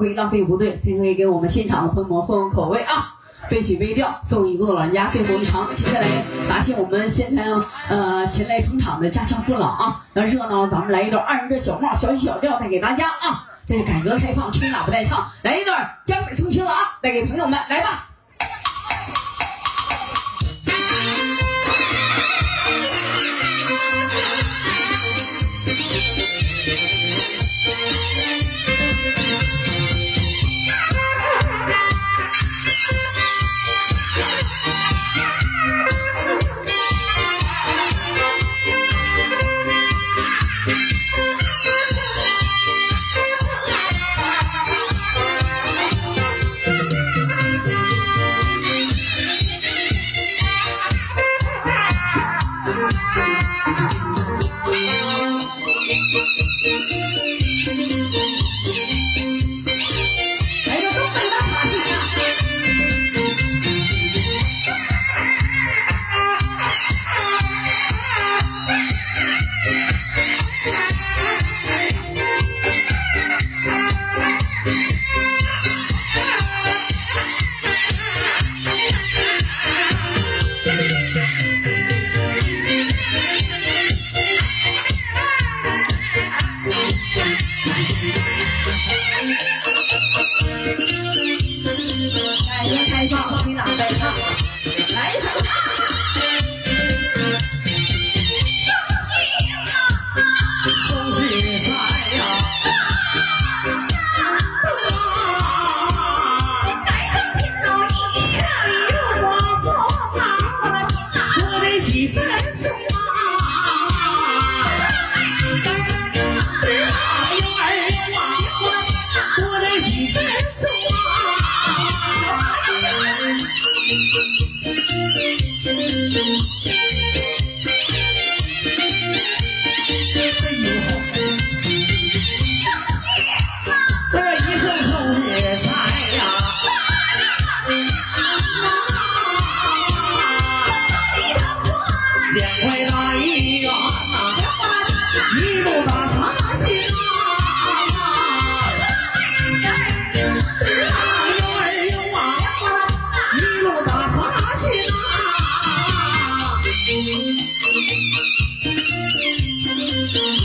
会，浪费不对，这可以给我们现场的朋友们换换口味啊！悲曲悲调，送一个老人家最后一场。接下来，答谢我们现场呃前来捧场的家乡父老啊，那热闹，咱们来一段二人转小帽小曲小调带给大家啊。这改革开放，吹喇叭带唱，来一段江北重情郎，带给朋友们，来吧。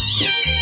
一